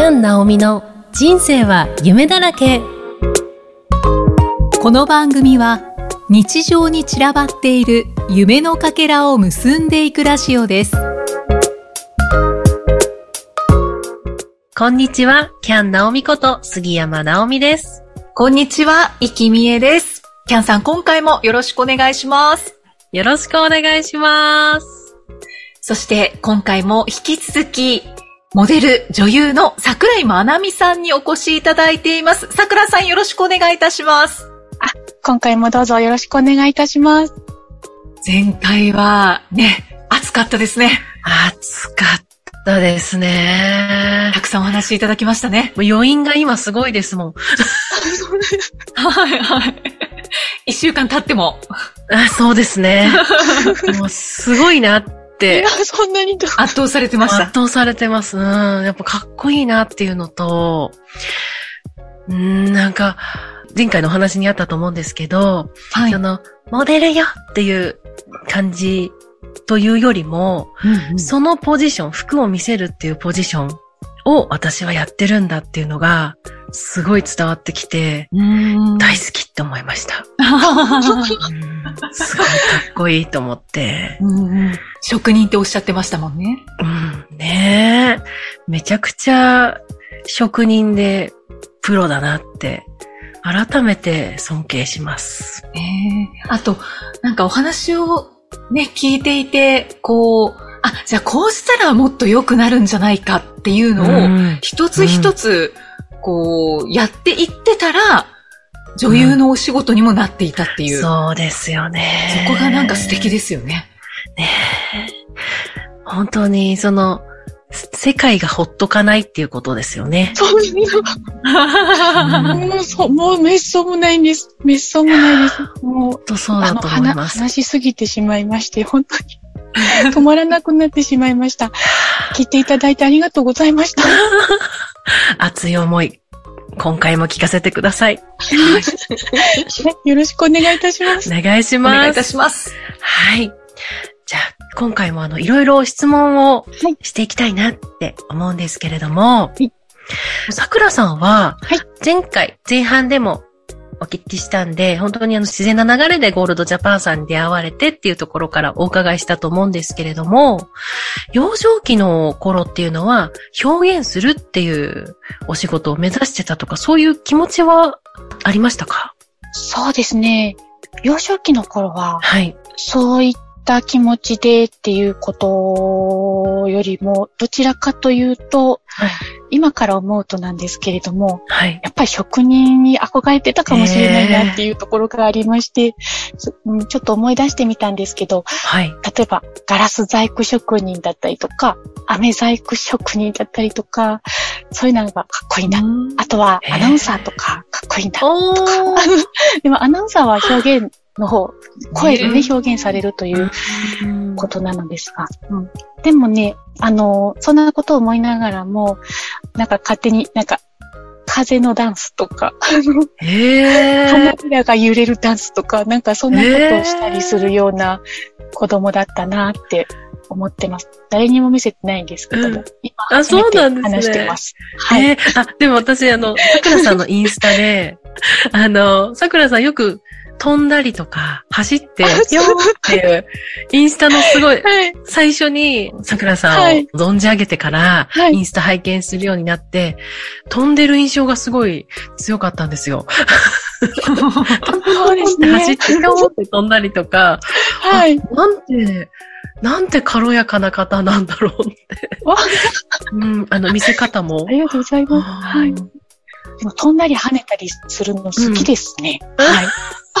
キャン・ナオミの人生は夢だらけこの番組は日常に散らばっている夢のかけらを結んでいくラジオですこんにちはキャン・ナオミこと杉山ナオミですこんにちは、いきみえです。キャンさん、今回もよろしくお願いします。よろしくお願いしますそして、今回も引き続き、モデル、女優の桜井まなみさんにお越しいただいています。桜さん、よろしくお願いいたします。今回もどうぞよろしくお願いいたします。前回は、ね、暑かったですね。暑かったですねたくさんお話しいただきましたね。もう余韻が今すごいですもんはい、はい。一週間経っても。あそうですねもうすごいなっそんなにと。圧倒されてました。圧倒されてます。うん。やっぱかっこいいなっていうのと、うん、なんか、前回のお話にあったと思うんですけど、はいその、モデルよっていう感じというよりも、そのポジション、服を見せるっていうポジションを私はやってるんだっていうのが、すごい伝わってきて、うん大好きって思いました。う んすごいかっこいいと思って。職人っておっしゃってましたもんね。うん、ねえ。めちゃくちゃ職人でプロだなって、改めて尊敬します。ねえあと、なんかお話をね、聞いていて、こう、あ、じゃあこうしたらもっと良くなるんじゃないかっていうのを、ん一つ一つ、こう、やっていってたら、女優のお仕事にもなっていたっていう。そそうですよね。こがなんか素敵ですよね。ね本当に、その、世界がほっとかないっていうことですよね。そう もう、そう、もう、めっそうもないんです。めっそうもないです。もう、本当そうだあの、話、と思います。話しすぎてしまいまして、本当に。止まらなくなってしまいました。聞いていただいてありがとうございました。熱い思い、今回も聞かせてください。よろしくお願いいたします。お願いしおます。願いいたします。はい。じゃあ、今回もあの、いろいろ質問をはいしていきたいなって思うんですけれども、い桜さんははい、前回、前半でもお聞きしたんで、本当にあの、自然な流れでゴールドジャパンさんに出会われてっていうところからお伺いしたと思うんですけれども、幼少期の頃っていうのは、表現するっていうお仕事を目指してたとか、そういう気持ちはありましたか？そうですね。幼少期の頃は、はい。そういった気持ちでっていうことよりも、どちらかというと、はい今から思うとなんですけれども、はい。やっぱり職人に憧れてたかもしれないなっていうところがありまして、そうんちょっと思い出してみたんですけど、はい。例えばガラス細工職人だったりとか、飴細工職人だったりとか、そういうのがかっこいいな。あとはアナウンサーとかかっこいいな。おー。でもアナウンサーは表現の方、声でねね、表現されるといううんことなのですが、うん、でもね、あの、そんなことを思いながらも、なんか勝手になんか、風のダンスとか、花ー。びらが揺れるダンスとか、なんかそんなことをしたりするような子供だったなって思ってます。誰にも見せてないんですけども、うん今あ初めてそうなんですね話してます。はい。えーあ、でも私、あの、桜さんのインスタで、あの、桜さんよく飛んだりとか、走って、よーっていう、インスタのすごい、はい。最初に桜さんをはい存じ上げてから、はいインスタ拝見するようになって、飛んでる印象がすごい強かったんですよ。そうですね。走って、ぴって飛んだりとか、はい。なんて、なんて軽やかな方なんだろうって。わうん、あの、見せ方もあ。りがとうございます。はい。でも飛んだり跳ねたりするの好きですね。はい。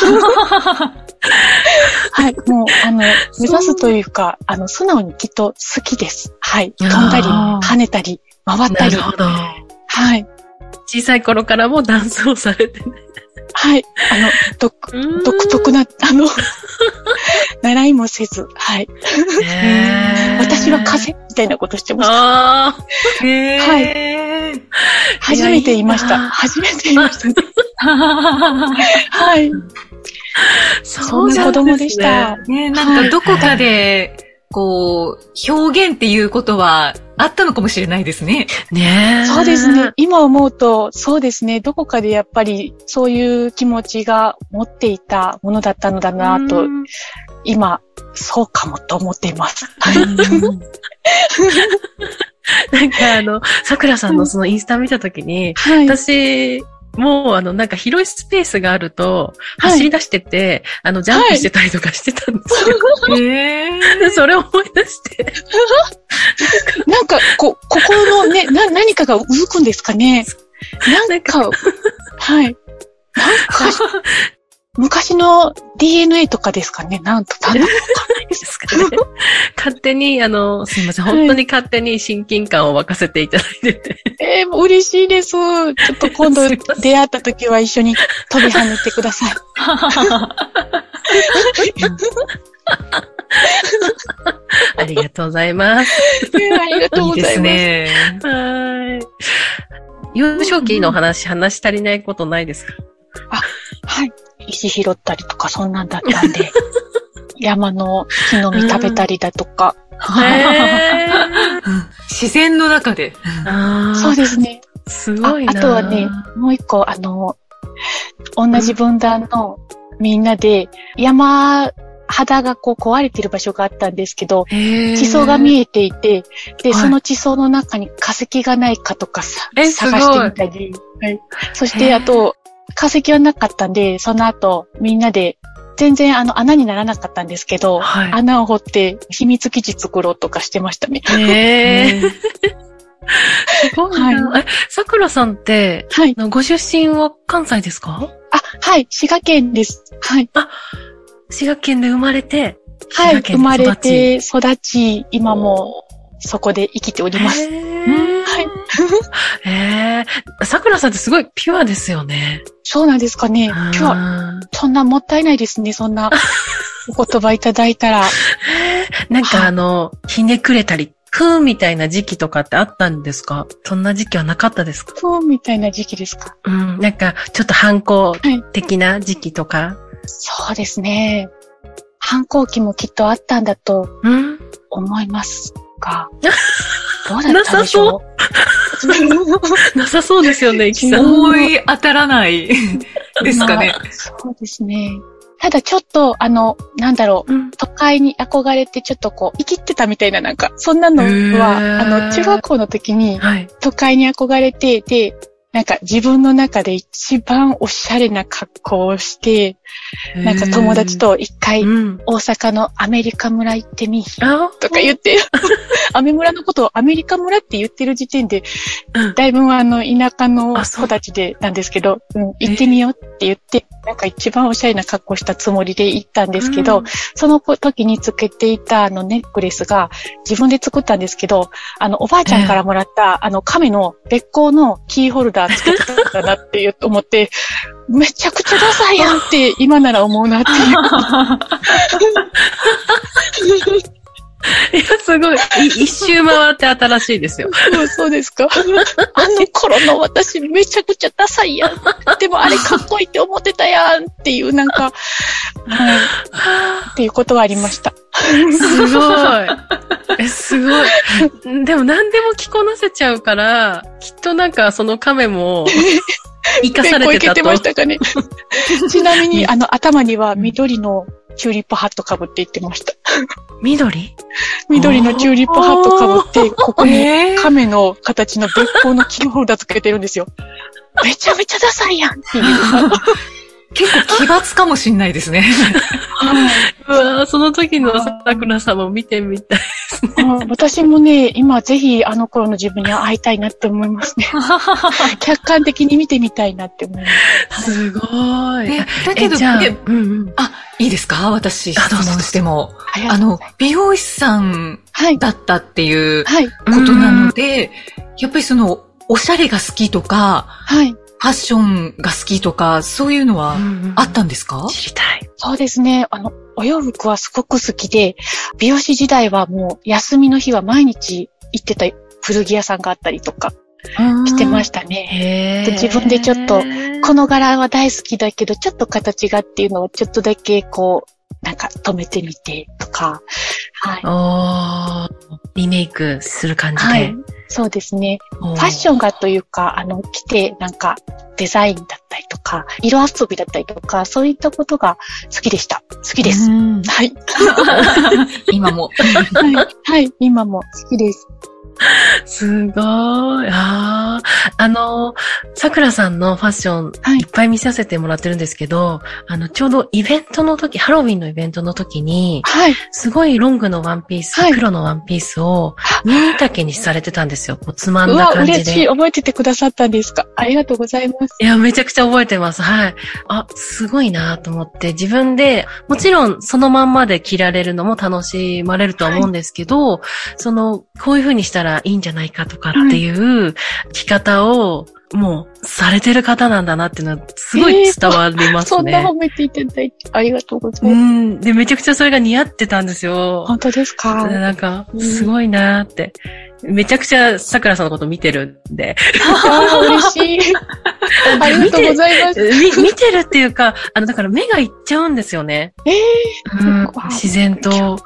はい。もう、あの、目指すというか、あの、素直にきっと好きです。はい。飛んだり、跳ねたり、回ったり。なるほど。はい。小さい頃からもダンスをされてね。はい。あの、独、独特な、あの、習いもせず、はい。へー私は風みたいなことしてました。へー。初めて言いました。初めて言いましたね。はい。そんな子供でした。ね、なんかどこかで、こう、表現っていうことは、あったのかもしれないですね。ねえ。そうですね。。今思うと、そうですね。どこかでやっぱりそういう気持ちが持っていたものだったのだなと、うん今、そうかもと思っています。なんかあの、桜さんのそのインスタ見たときに、はい。私、もう、あの、なんか広いスペースがあると、はい走り出してて、あの、ジャンプしてたりとかしてたんですよ。へえ。で それを思い出して。なんか、こ、心のね、な、何かがうずくんですかね？なんか、はい。なんか、昔の DNA とかですかね？なんと、なんとですかね。勝手に、あの、すいません。本当に勝手に親近感を沸かせていただいてて。えー、もう嬉しいです。ちょっと今度 出会った時は一緒に飛び跳ねてください。ありがとうございます。えーありがとういいですございます。ね。はい。幼少期の話、話し足りないことないですか？はい。石拾ったりとかそんなんだったんで、山の木の実食べたりだとか、へうん自然の中で。あそうですね。すごいなああとはね、もう一個、あの、同じ分断のみんなで、山肌がこう壊れてる場所があったんですけど、地地層が見えていて、で、はいその地層の中に化石がないかとかさ、探してみたり、はい。そして、あと、化石はなかったんで、その後、みんなで、全然あの穴にならなかったんですけど、はい穴を掘って秘密基地作ろうとかしてましたね。へえ。すごいな。はえ、桜さんって、はい。ご出身は関西ですか？あ、はい、滋賀県です。はい。滋賀県で生まれて、はい、生まれて育ち、今もそこで生きております。はい。へえ。桜さんってすごいピュアですよね。そうなんですかね。今日は、は。そんなもったいないですね。そんな お言葉いただいたら。なんかあの、ひねくれたり、ふーんみたいな時期とかってあったんですか？そんな時期はなかったですか？ふーんみたいな時期ですか？うん。なんか、ちょっと反抗はい的な時期とか。そうですね。反抗期もきっとあったんだとうん。思いますが。どうだったんでしょう？なさそう ですよね、イキさん。思い当たらない ですかね。まあそうですね。ただちょっと、あの、なんだろう。うん。都会に憧れてちょっとこう、生きってたみたいななんか、そんなのは、あの、中学校の時にはい。都会に憧れて、で、なんか自分の中で一番おしゃれな格好をして、なんか友達と一回うん。大阪のアメリカ村行ってみ、あとか言って、アメ村のことをアメリカ村って言ってる時点でうん、だいぶあの田舎の子たちでなんですけど、う。ん、行ってみようって言って、なんか一番おしゃれな格好したつもりで行ったんですけど、うん。その時につけていたあのネックレスが自分で作ったんですけど、あのおばあちゃんからもらった、あの亀の別光のキーホルダーつけてたんだなって思って、めちゃくちゃダサいやんって今なら思うなっていう。いや、すごい。い一周回って新しいですよ。そうそうですか？あの頃の私めちゃくちゃダサいやん。でもあれかっこいいって思ってたやんっていうなんか、はい、っていうことはありました。すごい。え、すごい。でも何でも着こなせちゃうから、きっとなんかその亀も、生かされてたと。結構いけてましたかね？ちなみに、あの、頭には緑のチューリップハットかぶって言ってました。緑？緑のチューリップハットかぶって、ここにえー亀の形の別光のキーホルダーつけてるんですよ。めちゃめちゃダサいやんっていう。結構奇抜かもしんないですね。うわーその時の桜さんも見てみたい。うん私もね、今ぜひあの頃の自分に会いたいなって思いますね。客観的に見てみたいなって思います。すごい。えだけど、えじゃあ、でうんうん。あ、いいですか？私、質問しても。あの美容師さんはい。だったっていうはい。ことなので、やっぱりその、おしゃれが好きとか、はい。ファッションが好きとか、そういうのはあったんですか？知りたい。そうですね。あの、お洋服はすごく好きで、美容師時代はもう休みの日は毎日行ってた古着屋さんがあったりとかしてましたね。へで自分でちょっとこの柄は大好きだけど、ちょっと形がっていうのをちょっとだけこう、なんか止めてみてとか、はい。リメイクする感じで。はい。そうですね。フファッションがというか、あの、着て、なんか、デザインだったりとか、色遊びだったりとか、そういったことが好きでした。好きです。うんはい。今も。はい。はい。今も好きです。すごい。ああ。あの、桜さんのファッション、はいいっぱい見させてもらってるんですけど、あの、ちょうどイベントの時、ハロウィンのイベントの時に、はい。すごいロングのワンピース、はい黒のワンピースをミニ丈にされてたんですよ。こうつまんだ感じ嬉しい。で。覚えててくださったんですか？ありがとうございます。いや、めちゃくちゃ覚えてます。はい。あ、すごいなと思って、自分で、もちろんそのまんまで着られるのも楽しまれるとは思うんですけど、その、こういう風にしたらいいんじゃないかとかっていう着方を、もう、されてる方なんだなっていうのは、すごい伝わりますそんなね。褒めていただいてありがとうござういます。ん。で、めちゃくちゃそれが似合ってたんですよ。本当ですか？なんか、すごいなーって。めちゃくちゃ桜さんのこと見てるんで。ああ、嬉しい。ありがとうございます。み見てるっていうか、あの、だから目がいっちゃうんですよね。ええ自然と。うん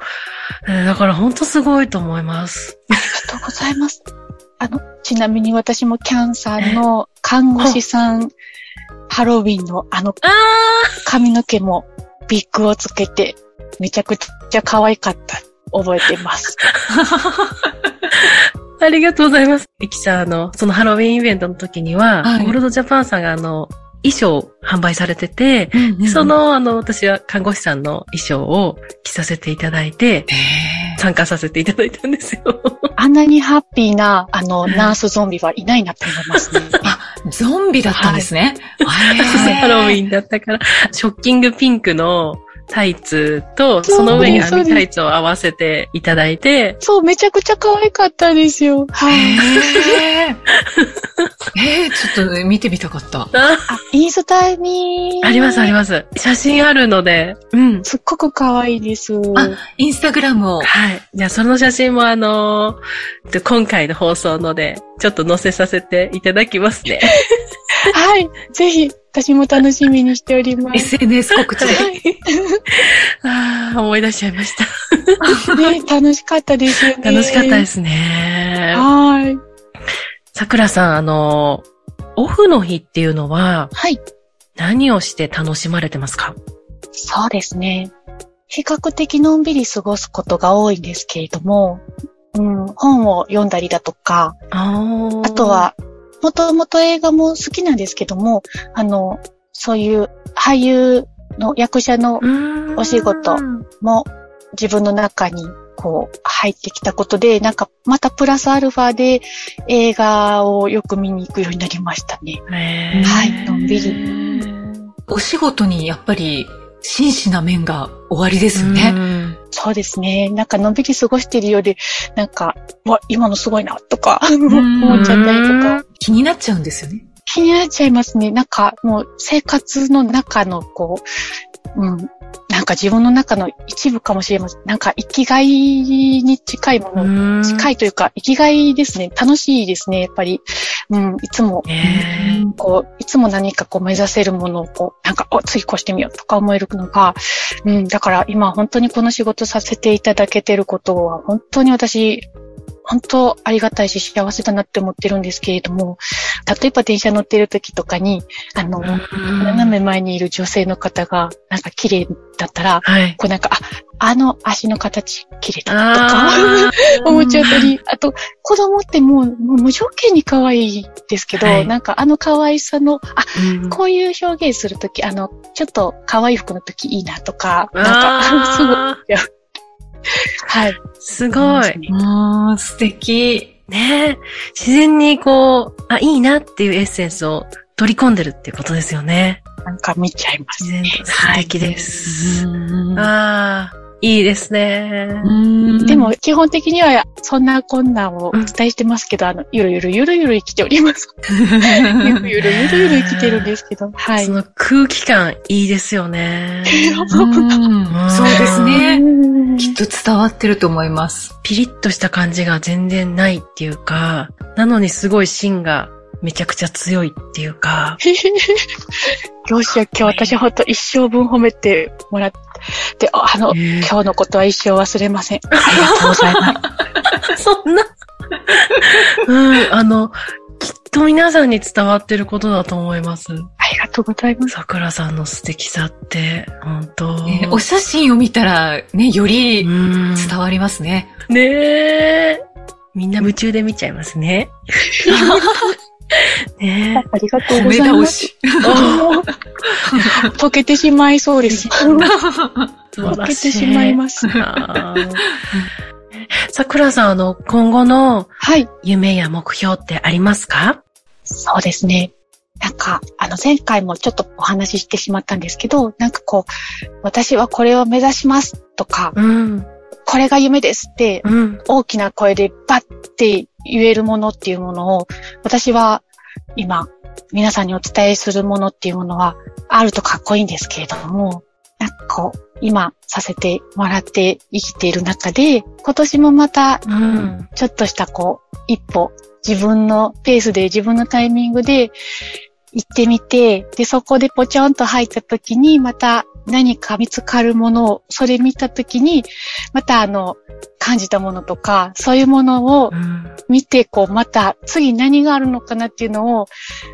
だから本当すごいと思います。ありがとうございます。あの、ちなみに私もキャンさんの看護師さん、ハロウィンのあのあ髪の毛もビッグをつけて、めちゃくちゃ可愛かった。覚えてます。あ、ありがとうございます。イキさん、あの、そのハロウィンイベントの時には、はいゴールドジャパンさんがあの、衣装を販売されてて、でそ、の、あの、私は看護師さんの衣装を着させていただいて、へ参加させていただいたんですよ。あんなにハッピーな、あの、ナースゾンビはいないなと思いますね。ーゾンビだったんですね。ハロウィンだったから、ショッキングピンクのタイツと、その上にそうです網タイツを合わせていただいて、そう、めちゃくちゃ可愛かったですよ。はい。えー、ちょっと見てみたかった。ああ、インスタに。ありますありす。ます。写真あるので、うん。すっごく可愛いです。あインスタグラムを。はい。じゃあ、その写真もあのーで今回の放送ので、ちょっと載せさせていただきますね。はい。ぜひ、私も楽しみにしております。SNS 告知で。ああ、思い出しちゃいました。ね、楽しかったですよね。。楽しかったですすね。はい。桜さん、あのーオフの日っていうのは、はい。何をして楽しまれてますか？そうですね。比較的のんびり過ごすことが多いんですけれども、うん、本を読んだりだとか、ああと、は、もともと映画も好きなんですけども、あの、そういう俳優の役者のお仕事も自分の中にこう入ってきたことで、なんかまたプラスアルファで映画をよく見に行くようになりましたね。はいのんびりお仕事にやっぱり真摯な面が終わりですよね。うんそうですね。なんかのんびり過ごしているようで、なんか、うわ、今のすごいな、とか、ん 思っちゃったりとか、気になっちゃうんですよね。気になっちゃいますね。なんか、もう生活の中の、こう、うん、なんか自分の中の一部かもしれません。なんか生きがいに近いもの、近い。いというか、生きがいですね。楽しいですね、やっぱり。うん、いつも、こう、いつも何かこう目指せるものをこう、なんか、お、次こうしてみようとか思えるのが、うん、だから今本当にこの仕事させていただけてることは、本当に私、本当ありがたいし幸せだなって思ってるんですけれども、例えば電車乗ってる時とかに、あの、斜め前にいる女性の方が、なんか綺麗だったら、はい。こうなんか、あ、あの足の形綺麗だなとか、思っちゃったり、あと、子供ってもう、もう無条件に可愛いですけど、はい。なんかあの可愛さの、あ、うん。こういう表現するとき、あの、ちょっと可愛い服のときいいなとか、なんか、すごい、あはい。ーすごい。あー素敵。ねえ自然にこう、あ、いいなっていうエッセンスを取り込んでるっていうことですよね。なんか見ちゃいます。自然と素敵です。うんああ、いいですね。うんでも、基本的には、そんなこんなんをお伝えしてますけど、あの、ゆるゆるゆるゆる生きております。ゆるゆるゆるゆる生きてるんですけど、はいそ。の空気感いいですよね。うんそうですね。うんきっと伝わってると思います。ピリッとした感じが全然ないっていうか、なのにすごい芯がめちゃくちゃ強いっていうか。どうしよう、今日私ほんと一生分褒めてもらって、あの、えー今日のことは一生忘れません。ありがとうございます。そんな。うん、あの、きっと皆さんに伝わってることだと思います。ありがとうございます。桜さんの素敵さって、本当ねお写真を見たら、ね、よりうん伝わりますね。ねえ。みんな夢中で見ちゃいますね。ねありがとうございます。倒し。溶けてしまいそうです。溶けてい。しまいます。あー桜さん、あの、今後のはい。夢や目標ってありますか？そうですね。なんか、あの、前回もちょっとお話ししてしまったんですけど、なんかこう、私はこれを目指しますとか、うん。これが夢ですって、うん。大きな声でバッて言えるものっていうものを、私は今、皆さんにお伝えするものっていうものは、あるとかっこいいんですけれども、なんかこう、今させてもらって生きている中で、今年もまた。ちょっとしたこう、一歩、自分のペースで自分のタイミングで行ってみて、で、そこでポチョンと入った時に、また何か見つかるものを、それ見た時に、またあの、感じたものとか、そういうものをうん。見て、こう、また次何があるのかなっていうのを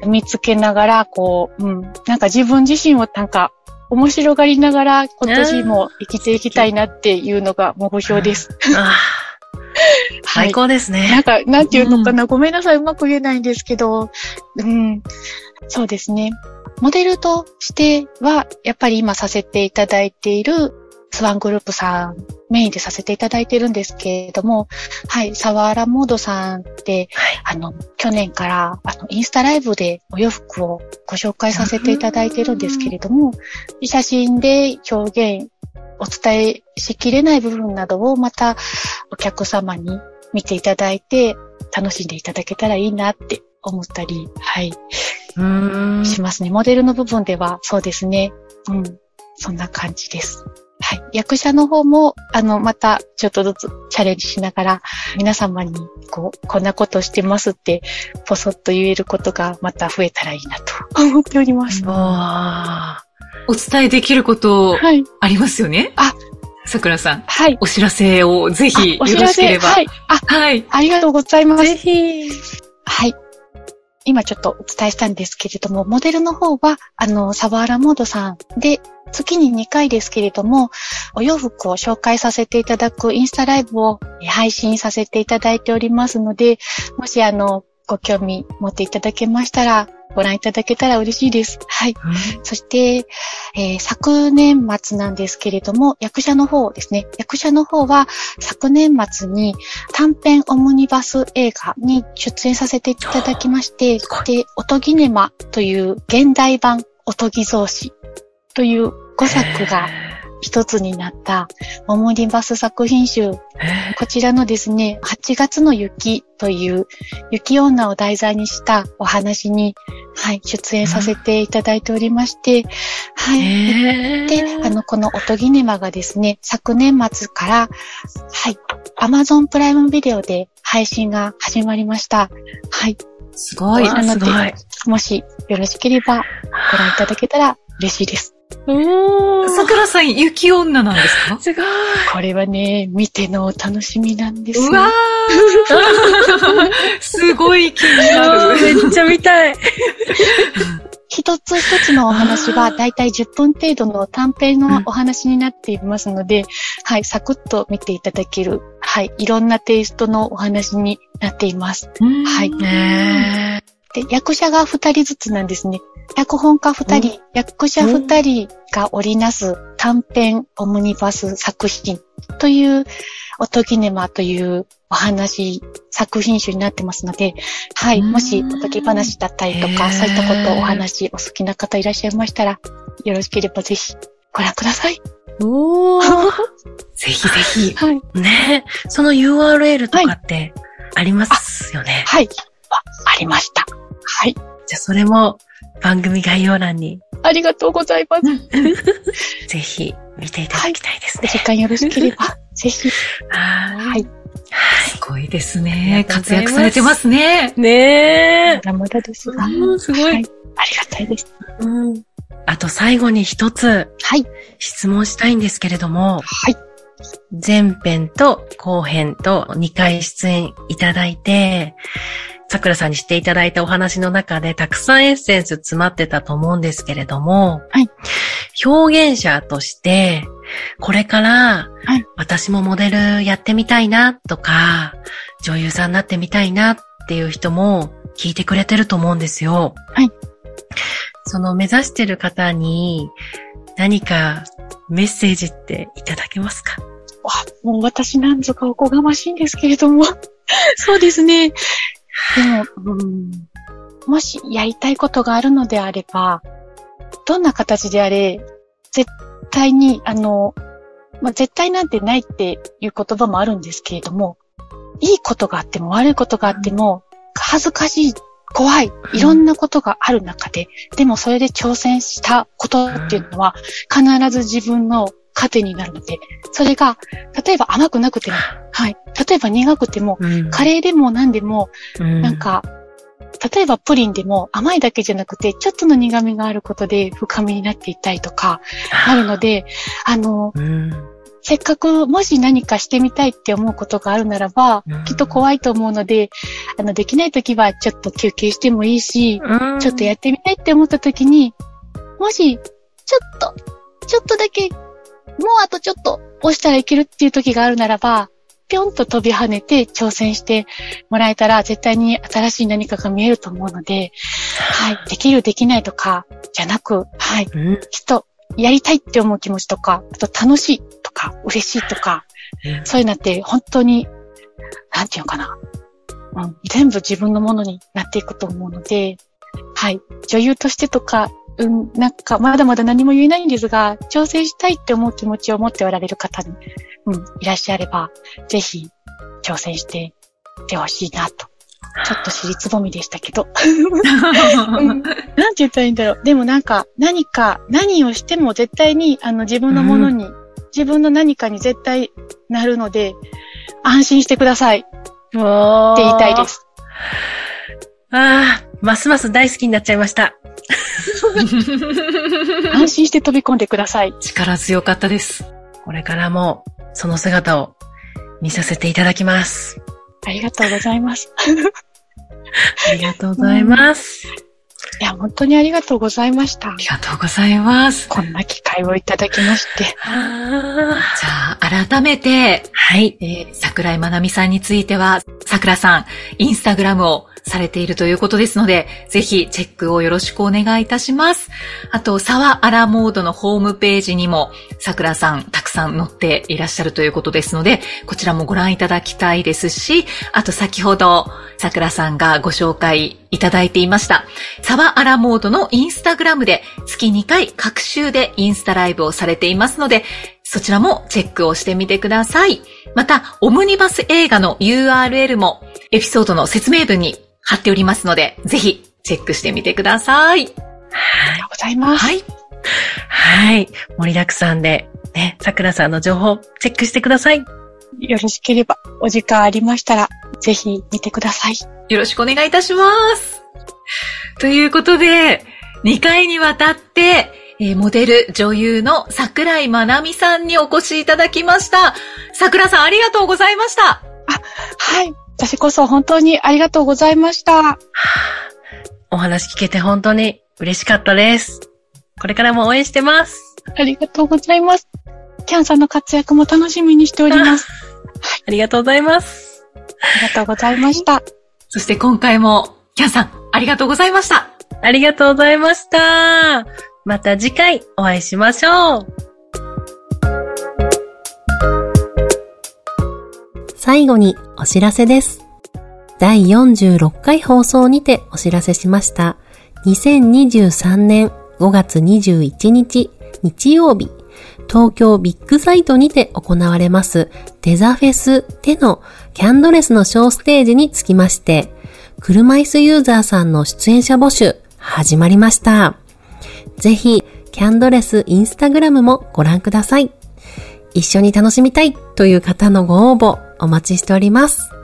見つけながら、こう、うん、なんか自分自身をなんか、面白がりながら今年も生きていきたいなっていうのが目標です。最高ですなね。んか、なんていうのかな、ごめんなさい、うまく言えないんですけど、うん、そうですね。モデルとしては、やっぱり今させていただいているスワングループさん、メインでさせていただいてるんですけれども、はい、サワーラモードさんって、はい。あの、去年から、あの、インスタライブでお洋服をご紹介させていただいてるんですけれども、写真で表現、お伝えしきれない部分などをまたお客様に見ていただいて、楽しんでいただけたらいいなって思ったり、はい。しますね。モデルの部分ではそうですね。うん。そんな感じです。はい。役者の方も、あの、また、ちょっとずつチャレンジしながら、皆様に、こう、こんなことしてますって、ぽそっと言えることがまた増えたらいいなと思っております。わお伝えできることはい。ありますよね？あ、桜さん。はい。お知らせをぜひよろしければ。はい。あ、はい。ありがとうございまー。すぜ。ひ。はい。今ちょっとお伝えしたんですけれども、モデルの方は、あの、サワーラモードさんで、月に2回ですけれども、お洋服を紹介させていただくインスタライブを配信させていただいておりますので、もしあの、ご興味持っていただけましたら、ご覧いただけたら嬉しいです。はい。そして、えー昨年末なんですけれども、役者の方ですね。役者の方は昨年末に短編オムニバス映画に出演させていただきまして、で、おとぎねまという現代版おとぎ造詞という5作が一つになったオムニバス作品集へこちらのですね、8月の雪という雪女を題材にしたお話に、はい、出演させていただいておりまして、はーい。で、あの、このおとぎねまがですね、昨年末から、はい、Amazon プライムビデオで配信が始まりました。はい。すごい。なのですごい。もしよろしければご覧いただけたら嬉しいです。おー。桜さん、雪女なんですか？すごい。これはね、見てのお楽しみなんですよ。うわー すごい気になる。めっちゃ見たい。一つ一つのお話はだいたい10分程度の短編のお話になっていますので、はい、サクッと見ていただける、はい、いろんなテイストのお話になっています。はいねで、役者が2人ずつなんですね。脚本家2人、役者2人が織りなす短編オムニバス作品という、おとぎねまというお話、作品集になってますので、はい、うんもしおとぎ話だったりとか、そういったことお話お好きな方いらっしゃいましたら、よろしければぜひご覧ください。おー。ぜひぜひ。はい。ねその URL とかってありますよね。はい。あありました。はい。じゃあそれも番組概要欄にありがとうございます。ぜひ見ていただきたいですね。お時間よろしければ、ぜひ。ははい。すごいですね。活躍されてますね。ねまだまだですが。うんすごいはい。ありがたいです。うん。あと最後に一つはい。質問したいんですけれども、はい。前編と後編と2回出演いただいて、桜さんにしていただいたお話の中でたくさんエッセンス詰まってたと思うんですけれども、はい表現者として、これからはい私もモデルやってみたいなとか、女優さんになってみたいなっていう人も聞いてくれてると思うんですよ。はいその目指してる方に何かメッセージっていただけますか？わもう私なんぞかおこがましいんですけれども。そうですね。でも、うん、もしやりたいことがあるのであれば、どんな形であれ、絶対に、あの、まあ、絶対なんてないっていう言葉もあるんですけれども、いいことがあっても悪いことがあっても、恥ずかしい、怖い、いろんなことがある中で、でもそれで挑戦したことっていうのは、必ず自分の糧になるので、それが、例えば甘くなくても、はい。例えば苦くても、カレーでも何でも、うん。なんか、例えばプリンでも甘いだけじゃなくて、ちょっとの苦味があることで深みになっていったりとか、あ。るので、あの、うん。せっかくもし何かしてみたいって思うことがあるならばうん、きっと怖いと思うので、あの、できないときはちょっと休憩してもいいし、うん。ちょっとやってみたいって思ったときに、もし、ちょっと、ちょっとだけ、もうあとちょっと押したらいけるっていう時があるならば、ぴょんと飛び跳ねて挑戦してもらえたら、絶対に新しい何かが見えると思うので、はい、できるできないとか、じゃなく、はい、うんきっと、やりたいって思う気持ちとか、あと楽しいとか、嬉しいとか、そういうのって本当に、なんていうのかな。うん、全部自分のものになっていくと思うので、はい。女優としてとか、うん、なんか、まだまだ何も言えないんですが、挑戦したいって思う気持ちを持っておられる方に、うん、いらっしゃれば、ぜひ、挑戦していってほしいなと。ちょっと尻つぼみでしたけど。うんなんて言ったらいいんだろう。でもなんか、何か、何をしても絶対に、あの、自分のものに、自分の何かに絶対なるので、安心してくださいって言いたいで。す。ああ、ますます大好きになっちゃいました。安心して飛び込んでください。力強かったです。これからもその姿を見させていただきます。ありがとうございます。ありがとうございます。いや、本当にありがとうございましたあ。りがとうございます。こんな機会をいただきまして。あじゃあ、改めて、はい。えー桜井まなみさんについては、桜さん、インスタグラムをされているということですので、ぜひチェックをよろしくお願いいたします。あと、沢アラモードのホームページにも、桜さんたくさん載っていらっしゃるということですので、こちらもご覧いただきたいですし、あと先ほど、桜さんがご紹介いただいていました、沢アラモードのインスタグラムで月2回各週でインスタライブをされていますので、そちらもチェックをしてみてください。また、オムニバス映画の URL もエピソードの説明文に貼っておりますので、ぜひチェックしてみてください。ありがとうございます。はい。はい。盛りだくさんで、ね、桜さんの情報チェックしてください。よろしければ、お時間ありましたら、ぜひ見てください。よろしくお願いいたします。ということで、2回にわたって、えーモデル、女優の桜井まなみさんにお越しいただきました。桜さんありがとうございました。はい。私こそ本当にありがとうございました。お話聞けて本当に嬉しかったです。これからも応援してます。ありがとうございます。キャンさんの活躍も楽しみにしております。ありがとうございます。ありがとうございました。そして今回も、キャンさん、ありがとうございました。ありがとうございました。また次回お会いしましょう。最後にお知らせです。第46回放送にてお知らせしました。2023年5月21日日曜日、東京ビッグサイトにて行われますデザフェスでのキャンドレスのショーステージにつきまして、車椅子ユーザーさんの出演者募集始まりました。ぜひ、キャンドレスインスタグラムもご覧ください。一緒に楽しみたいという方のご応募お待ちしております。